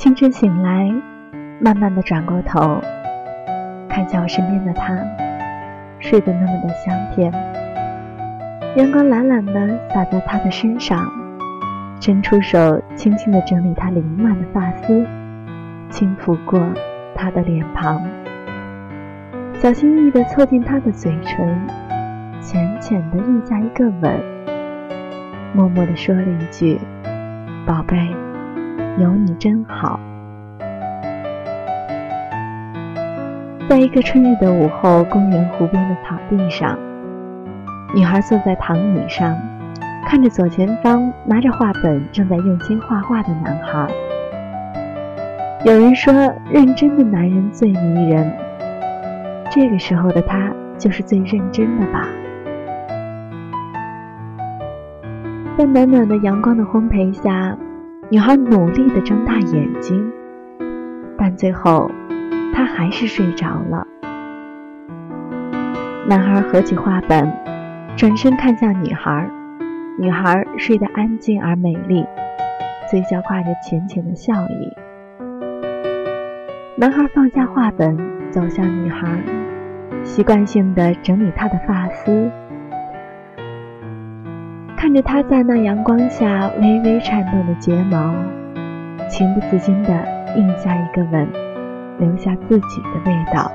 清晨醒来，慢慢的转过头，看向我身边的他，睡得那么的香甜。阳光懒懒的洒在他的身上，伸出手轻轻的整理他凌乱的发丝，轻抚过他的脸庞，小心翼翼的凑近他的嘴唇，浅浅的印下一个吻，默默的说了一句：“宝贝。”有你真好。在一个春日的午后，公园湖边的草地上，女孩坐在躺椅上，看着左前方拿着画本正在用心画画的男孩。有人说，认真的男人最迷人。这个时候的他，就是最认真的吧。在暖暖的阳光的烘焙下。女孩努力地睁大眼睛，但最后，她还是睡着了。男孩合起画本，转身看向女孩。女孩睡得安静而美丽，嘴角挂着浅浅的笑意。男孩放下画本，走向女孩，习惯性地整理她的发丝。看着他在那阳光下微微颤动的睫毛，情不自禁地印下一个吻，留下自己的味道。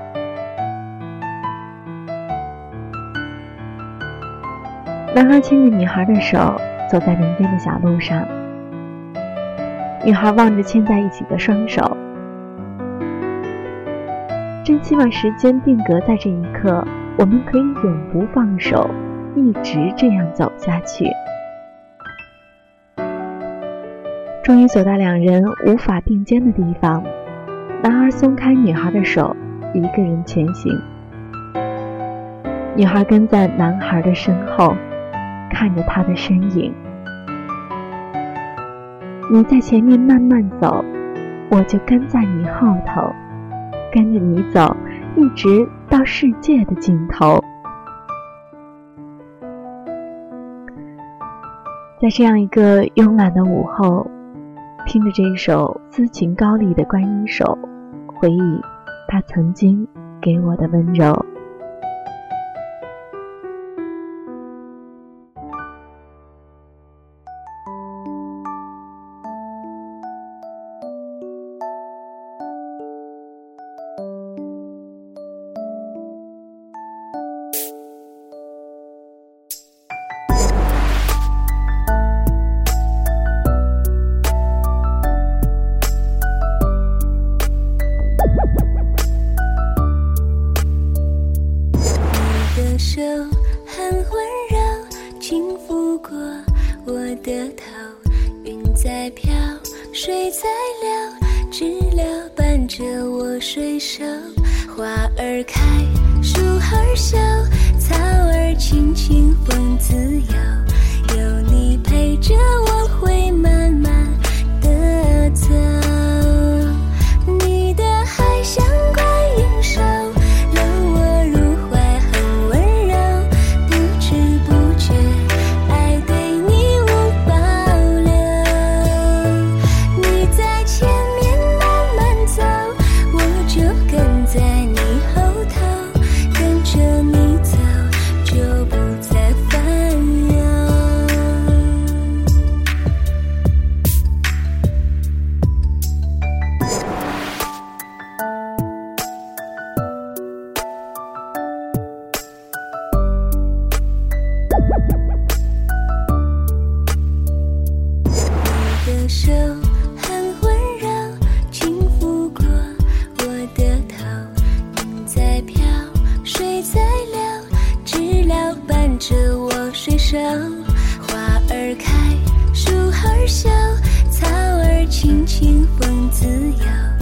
男孩牵着女孩的手，走在林间的小路上。女孩望着牵在一起的双手，真希望时间定格在这一刻，我们可以永不放手。一直这样走下去，终于走到两人无法并肩的地方。男孩松开女孩的手，一个人前行。女孩跟在男孩的身后，看着他的身影。你在前面慢慢走，我就跟在你后头，跟着你走，一直到世界的尽头。在这样一个慵懒的午后，听着这一首斯琴高丽的《观音手》，回忆他曾经给我的温柔。温柔轻抚过我的头云在飘水在流知了伴着我睡熟花儿开树儿笑草儿青青风自由有你陪着我手很温柔轻抚过我的头云在飘水在流知了伴着我睡熟花儿开树儿笑草儿青青风自由